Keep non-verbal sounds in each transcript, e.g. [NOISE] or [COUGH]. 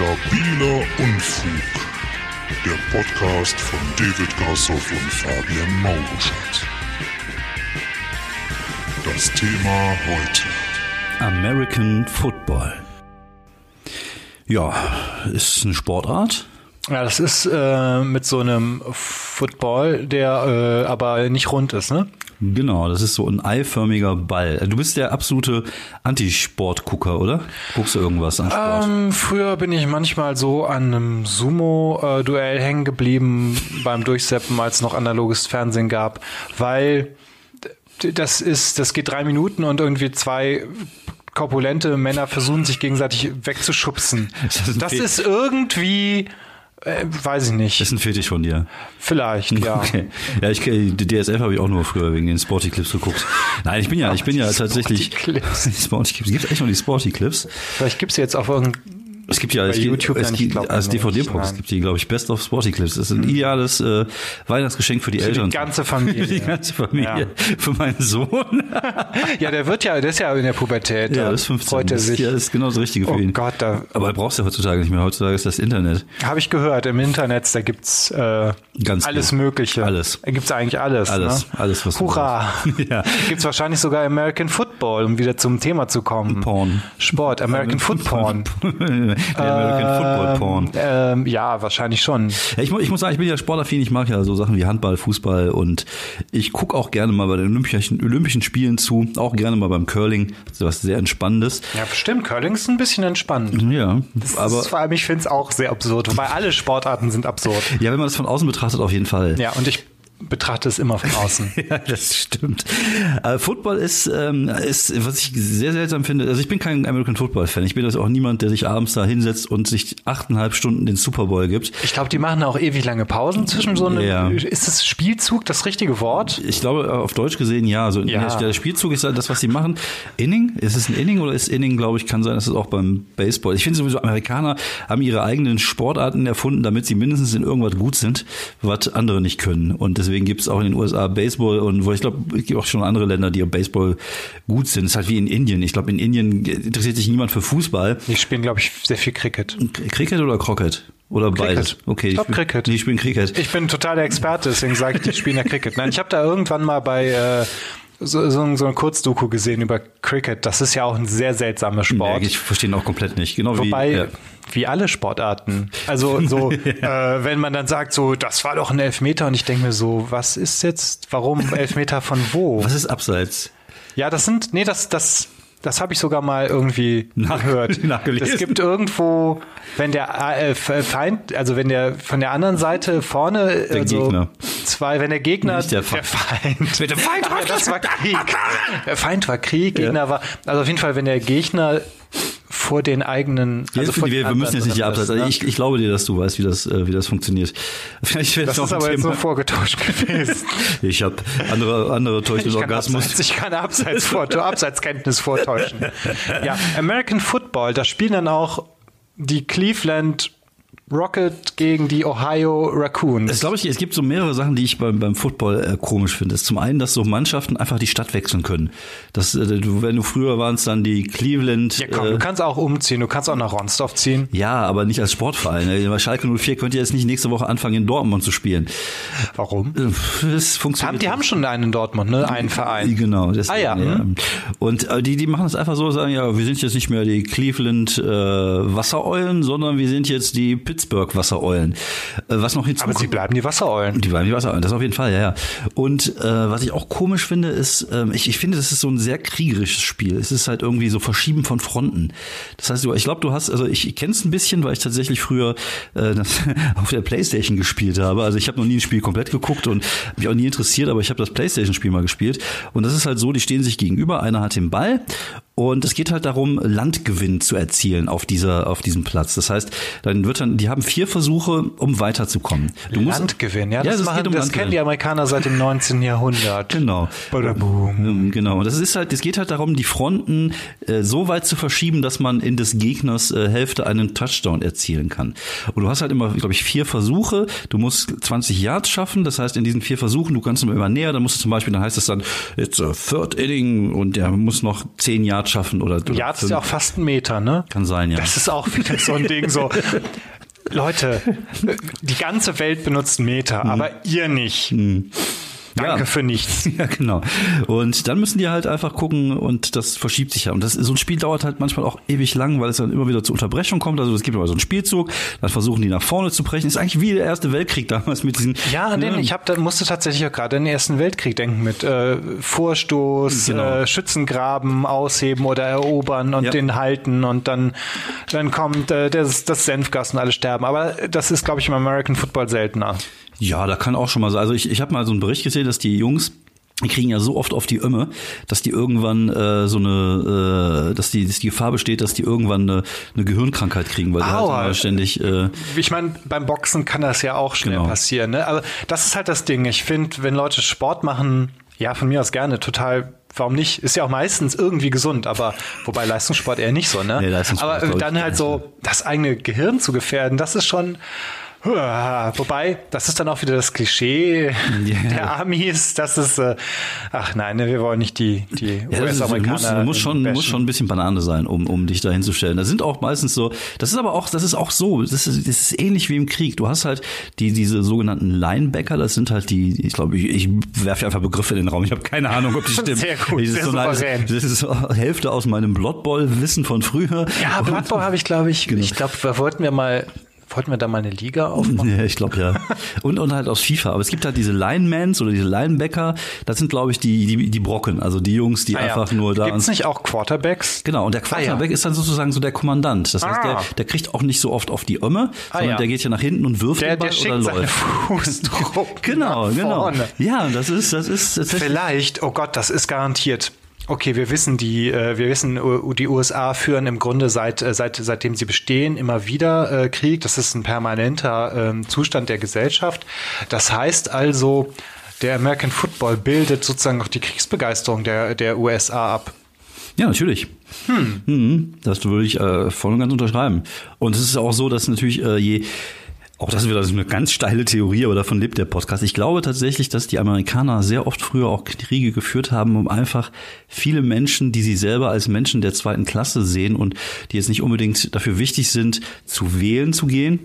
Stabiler Unfug. Der Podcast von David Grassoff und Fabian Mauruschat. Das Thema heute. American Football. Ja, ist eine Sportart. Ja, das ist äh, mit so einem Football, der äh, aber nicht rund ist, ne? Genau, das ist so ein eiförmiger Ball. Du bist der absolute Antisportgucker, oder? Guckst du irgendwas an Sport? Ähm, früher bin ich manchmal so an einem Sumo-Duell hängen geblieben [LAUGHS] beim Durchseppen, als es noch analoges Fernsehen gab, weil das ist, das geht drei Minuten und irgendwie zwei korpulente Männer versuchen sich gegenseitig wegzuschubsen. [LAUGHS] Das ist irgendwie, äh, weiß ich nicht. Das ist ein Fetisch von dir. Vielleicht, [LAUGHS] ja. Okay. Ja, ich die DSF habe ich auch nur früher wegen den Sporty Clips geguckt. Nein, ich bin ja, ich bin ja [LAUGHS] tatsächlich [LAUGHS] Sporty Clips. Sporty Clips. Gibt echt noch die Sporty Clips? Vielleicht gibt's jetzt auf irgendein Es gibt ja es gibt, YouTube es ja nicht, gibt, als DVD-Box nein. gibt die, glaube ich, Best of Sporty Clips. Das ist ein ideales äh, Weihnachtsgeschenk für die für Eltern. die ganze Familie. [LAUGHS] Für die ganze Familie. Für meinen Sohn. ja, der wird ja, der ist ja in der Pubertät. Ja, da das ist 15. Freut er sich. Ja, das ist genau das Richtige für Oh ihn. Gott, da Aber er braucht ja heutzutage nicht mehr. Heutzutage ist das Internet. habe ich gehört, im Internet, da gibt's äh, Ganz alles viel. Mögliche. Alles. Da gibt's eigentlich alles. Alles, Ne? alles, was du Hurra. [LAUGHS] Ja. Gibt's wahrscheinlich sogar American Football, um wieder zum Thema zu kommen. Porn. Sport, American Foot Porn. Der American Football Porn. Ähm, ja, wahrscheinlich schon. Ja, ich, ich muss sagen, ich bin ja sportaffin, ich mag ja so Sachen wie Handball, Fußball und ich gucke auch gerne mal bei den Olympischen, Olympischen Spielen zu, auch gerne mal beim Curling, so was sehr Entspannendes. Ja, stimmt. Curling ist ein bisschen entspannend. Ja, Das aber ist vor allem, ich finde es auch sehr absurd. Wobei alle Sportarten sind absurd. ja, wenn man das von außen betrachtet, auf jeden Fall. Ja, und ich betrachte es immer von außen. [LAUGHS] Ja, das stimmt. Äh, Football ist, ähm, ist, was ich sehr seltsam finde, also ich bin kein American Football Fan. Ich bin also auch niemand, der sich abends da hinsetzt und sich achteinhalb Stunden den Super Bowl gibt. Ich glaube, die machen auch ewig lange Pausen zwischen so einem. Ja. Ist das Spielzug das richtige Wort? Ich glaube, auf Deutsch gesehen, ja. Also Ja. Der, Spielzug ist halt das, was sie machen. Inning? Ist es ein Inning oder ist Inning, glaube ich, kann sein, dass es auch beim Baseball. Ich finde sowieso, Amerikaner haben ihre eigenen Sportarten erfunden, damit sie mindestens in irgendwas gut sind, was andere nicht können. Und deswegen gibt es auch in den USA Baseball und wo ich glaube, es gibt auch schon andere Länder, die im Baseball gut sind. Es ist halt wie in Indien. Ich glaube, in Indien interessiert sich niemand für Fußball. Die spielen, glaube ich, sehr viel Cricket. Cricket oder Crockett? Oder beides? Okay, Ich glaub, spiel- Cricket. Nee, ich spiele Cricket. Ich bin total der Experte, deswegen sage ich, die spielen ja Cricket. Nein, ich habe da irgendwann mal bei äh, so, so, so ein Kurzdoku gesehen über Cricket. Das ist ja auch ein sehr seltsamer Sport. Ja, ich verstehe ihn auch komplett nicht. Genau Wobei, wie. Ja. wie alle Sportarten. Also so, [LAUGHS] äh, wenn man dann sagt, so, das war doch ein Elfmeter und ich denke mir so, was ist jetzt, warum Elfmeter von wo? Was ist abseits? Ja, das sind, nee, das, das, das habe ich sogar mal irgendwie Nach- gehört. [LAUGHS] nachgelesen. Es gibt irgendwo, wenn der äh, Feind, also wenn der von der anderen Seite vorne, Der also Gegner. zwei, wenn der Gegner, Nicht der Feind. Feind, Der Feind [LAUGHS] ja, das war Krieg. Der Feind war Krieg, Gegner war, also auf jeden Fall, wenn der Gegner vor den eigenen, also vor wir, wir müssen jetzt nicht die Abseits. Also ich, ich glaube dir, dass du weißt, wie das, äh, wie das funktioniert. [LAUGHS] Vielleicht wäre Das ist aber jetzt nur vorgetauscht gewesen. [LAUGHS] Ich habe andere, andere [LAUGHS] kann, Orgasmus. Abseits, ich kann Abseits vortä- Abseitskenntnis vortäuschen. Ja, American Football, da spielen dann auch die Cleveland Rocket gegen die Ohio Raccoons. Das glaube ich, es gibt so mehrere Sachen, die ich beim, beim Football äh, komisch finde. Ist zum einen, dass so Mannschaften einfach die Stadt wechseln können. Das, äh, du, wenn du früher waren es dann die Cleveland. ja, komm, äh, du kannst auch umziehen, du kannst auch nach Ronsdorf ziehen. ja, aber nicht als Sportverein. Äh, Bei Schalke 04 könnt ihr jetzt nicht nächste Woche anfangen, in Dortmund zu spielen. Warum? Äh, Das funktioniert. Haben, die haben schon einen in Dortmund, ne? Einen Verein. Genau. Deswegen, Ah, ja, hm. Und äh, die, die machen es einfach so, sagen ja, wir sind jetzt nicht mehr die Cleveland äh, Wassereulen, sondern wir sind jetzt die Pittsburgh Wassereulen. Äh, was noch Aber hinzukommt. sie bleiben die Wassereulen. Die bleiben die Wassereulen, das auf jeden Fall, ja, ja. Und äh, was ich auch komisch finde, ist, ähm, ich, ich finde, das ist so ein sehr kriegerisches Spiel. Es ist halt irgendwie so Verschieben von Fronten. Das heißt, ich glaube, du hast, also ich kenne es ein bisschen, weil ich tatsächlich früher äh, [LAUGHS] auf der Playstation gespielt habe. Also ich habe noch nie ein Spiel komplett geguckt und mich auch nie interessiert, aber ich habe das Playstation-Spiel mal gespielt. Und das ist halt so, die stehen sich gegenüber, einer hat den Ball und es geht halt darum, Landgewinn zu erzielen auf dieser, auf diesem Platz. Das heißt, dann wird dann, die haben vier Versuche, um weiterzukommen. Du musst, Landgewinn, ja, Ja, das, das machen, um das kennen die Amerikaner seit dem 19. [LAUGHS] Jahrhundert. Genau. Badaboom. Ähm, Genau. Und das ist halt, es geht halt darum, die Fronten äh, so weit zu verschieben, dass man in des Gegners äh, Hälfte einen Touchdown erzielen kann. Und du hast halt immer, glaube ich, vier Versuche. Du musst 20 Yards schaffen. Das heißt, in diesen vier Versuchen, du kannst immer näher. Dann musst du zum Beispiel, dann heißt es dann, it's a third inning und der muss noch 10 Yards schaffen oder, oder Ja, das ist ja auch fast ein Meter, ne? Kann sein, ja. Das ist auch wieder so ein Ding, so. Leute, die ganze Welt benutzt Meter, aber ihr nicht. Danke Ja. für nichts. [LAUGHS] Ja, genau. Und dann müssen die halt einfach gucken und das verschiebt sich ja. Und das, so ein Spiel dauert halt manchmal auch ewig lang, weil es dann immer wieder zur Unterbrechung kommt. Also es gibt immer so einen Spielzug, dann versuchen die nach vorne zu brechen. Ist eigentlich wie der Erste Weltkrieg damals mit diesen. Ja, an den, ne? ich hab, da musste tatsächlich auch gerade an den Ersten Weltkrieg denken mit äh, Vorstoß, Genau. äh, Schützengraben ausheben oder erobern und Ja. den halten und dann, dann kommt äh, das, das Senfgas und alle sterben. Aber das ist, glaube ich, im American Football seltener. Ja, da kann auch schon mal sein. Also ich, ich habe mal so einen Bericht gesehen, dass die Jungs die kriegen ja so oft auf die Ömme, dass die irgendwann äh, so eine, äh, dass die, dass die Gefahr besteht, dass die irgendwann eine, eine Gehirnkrankheit kriegen, weil die halt immer ständig äh, Ich meine, beim Boxen kann das ja auch schnell Genau. passieren. Ne? Aber das ist halt das Ding. Ich finde, wenn Leute Sport machen, ja, von mir aus gerne, total. Warum nicht? Ist ja auch meistens irgendwie gesund, aber [LAUGHS] wobei Leistungssport eher nicht so, ne? Nee, Leistungssport ist, aber dann halt so das eigene Gehirn zu gefährden, das ist schon. Wobei, das ist dann auch wieder das Klischee Ja. der Amis, das ist, äh, ach nein, ne, wir wollen nicht die, die Ja, das ist, US-Amerikaner. musst, du musst schon, bashen. musst schon ein bisschen Banane sein, um, um dich da hinzustellen. Da sind auch meistens so, das ist aber auch, das ist auch so, das ist, das ist ähnlich wie im Krieg. Du hast halt die, diese sogenannten Linebacker, das sind halt die, ich glaube, ich, ich werfe einfach Begriffe in den Raum. Ich habe keine Ahnung, ob die [LAUGHS] stimmen. Sehr gut, das ist sehr so eine, das ist Hälfte aus meinem Blood Bowl Wissen von früher. Ja, Blood Bowl habe ich, glaube ich, Genau. ich glaube, da wollten wir mal, wollten wir da mal eine Liga [LAUGHS] aufmachen? Ja, ich glaube ja. Und, und halt aus FIFA. Aber es gibt halt diese Linemans oder diese Linebacker. Das sind, glaube ich, die, die, die Brocken. Also die Jungs, die Ah, ja. einfach nur da. Gibt's nicht auch Quarterbacks? Genau, und der Quarterback Ah, ja. ist dann sozusagen so der Kommandant. Das heißt, Ah. der, der kriegt auch nicht so oft auf die Ömme, sondern ja. der geht ja nach hinten und wirft Der, den Ball der oder läuft. Fußdruck [LAUGHS] Genau, genau. vorne. Ja, das ist, das ist tatsächlich. Vielleicht, oh Gott, das ist garantiert. Okay, wir wissen die, äh, wir wissen, die USA führen im Grunde seit, äh, seit seitdem sie bestehen immer wieder äh, Krieg. Das ist ein permanenter ähm, Zustand der Gesellschaft. Das heißt also, der American Football bildet sozusagen auch die Kriegsbegeisterung der der USA ab. Ja, natürlich. Hm. Das würde ich äh, voll und ganz unterschreiben. Und es ist auch so, dass natürlich äh, je auch das ist wieder eine ganz steile Theorie, aber davon lebt der Podcast. Ich glaube tatsächlich, dass die Amerikaner sehr oft früher auch Kriege geführt haben, um einfach viele Menschen, die sie selber als Menschen der zweiten Klasse sehen und die jetzt nicht unbedingt dafür wichtig sind, zu wählen zu gehen,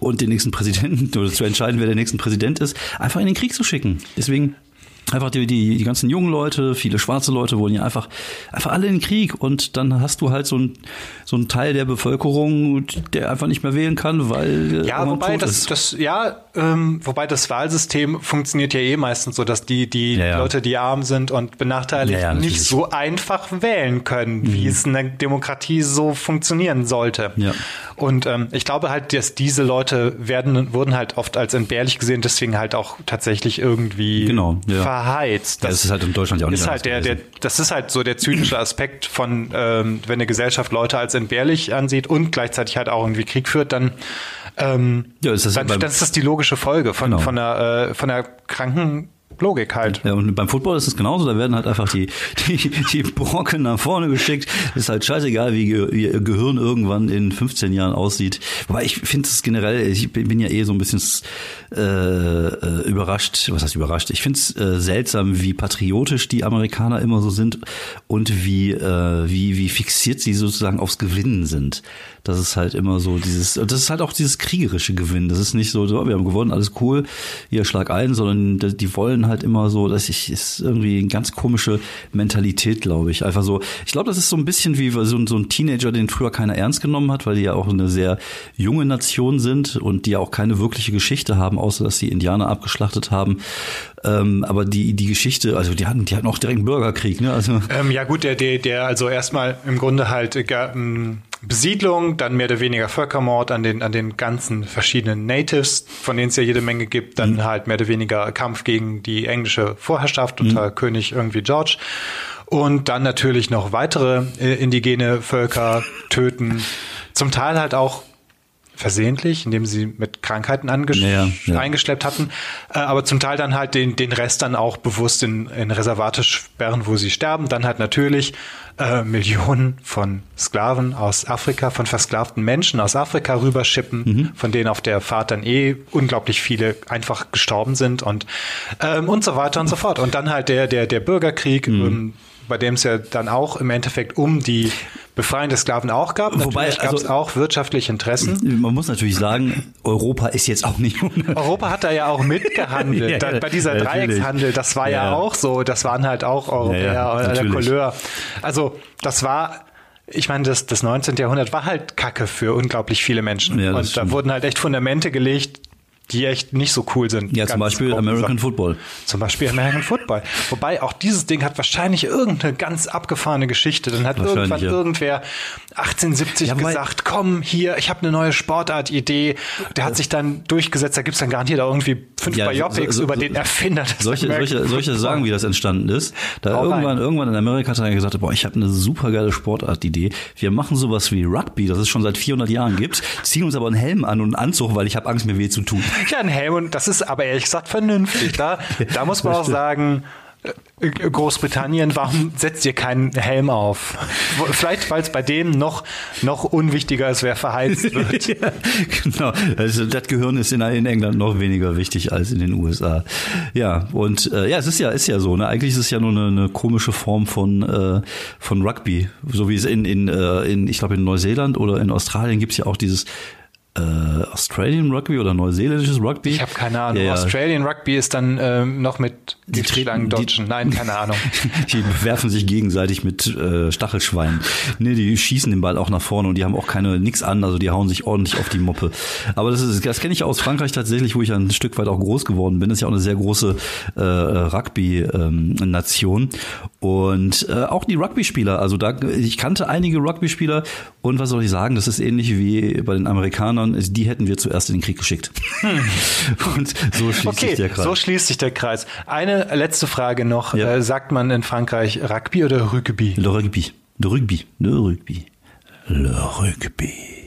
und den nächsten Präsidenten [LAUGHS] oder zu entscheiden, wer der nächste Präsident ist, einfach in den Krieg zu schicken. Deswegen einfach die, die, die ganzen jungen Leute, viele schwarze Leute wollen ja einfach, einfach alle in den Krieg und dann hast du halt so ein so ein Teil der Bevölkerung, der einfach nicht mehr wählen kann, weil Ja, wobei das, das, ja, ähm, wobei das Wahlsystem funktioniert ja eh meistens so, dass die, die Ja, ja. Leute, die arm sind und benachteiligt, Ja. Mhm. nicht so einfach wählen können, wie es in der Demokratie so funktionieren sollte. Ja. Und ähm, ich glaube halt, dass diese Leute werden, wurden halt oft als entbehrlich gesehen, deswegen halt auch tatsächlich irgendwie Genau, ja. verheizt. Ja, das ist halt in Deutschland ja auch nicht ist halt der, der, das ist halt so der zynische Aspekt von, ähm, wenn eine Gesellschaft Leute als entbehrlich ansieht und gleichzeitig halt auch irgendwie Krieg führt, dann, ähm, Ja, ist das dann, dann ist das die logische Folge von, Genau. von, der, äh, von der kranken Logik halt. Ja, und beim Football ist es genauso, da werden halt einfach die, [LAUGHS] die, die Brocken nach vorne geschickt. Ist halt scheißegal, wie ihr Gehirn irgendwann in 15 Jahren aussieht. Wobei ich finde es generell, ich bin ja eh so ein bisschen äh, äh, überrascht, was heißt überrascht? Ich finde es äh, seltsam, wie patriotisch die Amerikaner immer so sind und wie, äh, wie, wie fixiert sie sozusagen aufs Gewinnen sind. Das ist halt immer so dieses, das ist halt auch dieses kriegerische Gewinn. Das ist nicht so, so wir haben gewonnen, alles cool, hier schlag ein, sondern die- die wollen halt immer so, dass ich, ist irgendwie eine ganz komische Mentalität, glaube ich. Einfach so, ich glaube, das ist so ein bisschen wie so, so ein Teenager, den früher keiner ernst genommen hat, weil die ja auch eine sehr junge Nation sind und die ja auch keine wirkliche Geschichte haben, außer dass die Indianer abgeschlachtet haben. Ähm, aber die, die Geschichte, also die hatten, die hatten auch direkt einen Bürgerkrieg, ne? Also, Ähm, ja gut, der, der, der also erstmal im Grunde halt äh, ähm, Besiedlung, dann mehr oder weniger Völkermord an den, an den ganzen verschiedenen Natives, von denen es ja jede Menge gibt, dann halt mehr oder weniger Kampf gegen die englische Vorherrschaft unter König irgendwie George. Und dann natürlich noch weitere äh, indigene Völker töten. Zum Teil halt auch versehentlich, indem sie mit Krankheiten ja, ja. eingeschleppt hatten, äh, aber zum Teil dann halt den, den Rest dann auch bewusst in, in Reservate sperren, wo sie sterben. Dann halt natürlich äh, Millionen von Sklaven aus Afrika, von versklavten Menschen aus Afrika rüberschippen, mhm. von denen auf der Fahrt dann eh unglaublich viele einfach gestorben sind und ähm, und so weiter und so fort. Und dann halt der der der Bürgerkrieg. Mhm. Ähm, bei dem es ja dann auch im Endeffekt um die Befreiung der Sklaven auch gab. Wobei gab es also, auch wirtschaftliche Interessen. Man muss natürlich sagen, Europa ist jetzt auch nicht. Europa hat da ja auch mitgehandelt. [LAUGHS] ja, bei dieser Dreieckshandel, das war ja. ja. auch so. Das waren halt auch Europäer ja, der Couleur. Also das war ich meine, das, das 19. Jahrhundert war halt Kacke für unglaublich viele Menschen. Ja, und da wurden halt echt Fundamente gelegt, die echt nicht so cool sind. Ja, zum Beispiel American. Football. Zum Beispiel American Football. Wobei auch dieses Ding hat wahrscheinlich irgendeine ganz abgefahrene Geschichte. Dann hat irgendwann ja. irgendwer 1870 ja, gesagt, komm hier, ich habe eine neue Sportart-Idee. Der hat sich dann durchgesetzt. Da gibt's dann garantiert auch irgendwie fünf ja, Biopics so, so, über den Erfinder. Solche, solche, solche sagen, wie das entstanden ist. Da irgendwann, irgendwann in Amerika hat er gesagt, boah, ich habe eine super geile Sportart-Idee. Wir machen sowas wie Rugby, das es schon seit 400 Jahren gibt, ziehen uns aber einen Helm an und einen Anzug, weil ich habe Angst, mir weh zu tun. Ja, ein Helm und das ist aber ehrlich gesagt vernünftig. Da, da muss man auch sagen, Großbritannien, warum setzt ihr keinen Helm auf? Vielleicht, weil es bei denen noch, noch unwichtiger ist, wer verheizt [LAUGHS] wird. ja, genau. Also das Gehirn ist in, in, England noch weniger wichtig als in den USA. Ja, und äh, ja, es ist ja, ist ja so. Ne? Eigentlich ist es ja nur eine, eine komische Form von, äh, von Rugby. So wie es in, in, äh, in ich glaube, in Neuseeland oder in Australien gibt es ja auch dieses äh, Australian Rugby oder neuseeländisches Rugby. Ich habe keine Ahnung. Ja, Australian Rugby ist dann ähm, noch mit die Giftschlangen dodgen. Nein, keine Ahnung. [LAUGHS] die werfen sich gegenseitig mit äh, Stachelschweinen. Nee, die schießen den Ball auch nach vorne und die haben auch keine nix an, also die hauen sich ordentlich auf die Moppe. Aber das ist das kenne ich aus Frankreich tatsächlich, wo ich ein Stück weit auch groß geworden bin. Das ist ja auch eine sehr große äh, Rugby ähm, Nation und äh, auch die Rugby-Spieler. Also da ich kannte einige Rugby-Spieler und was soll ich sagen, das ist ähnlich wie bei den Amerikanern sondern die hätten wir zuerst in den Krieg geschickt. Hm. [LAUGHS] Und so schließt okay, sich der Kreis. So schließt sich der Kreis. Eine letzte Frage noch. Ja. Äh, sagt man in Frankreich Rugby oder Rugby? Le Rugby. Le Rugby. Le Rugby. Le Rugby.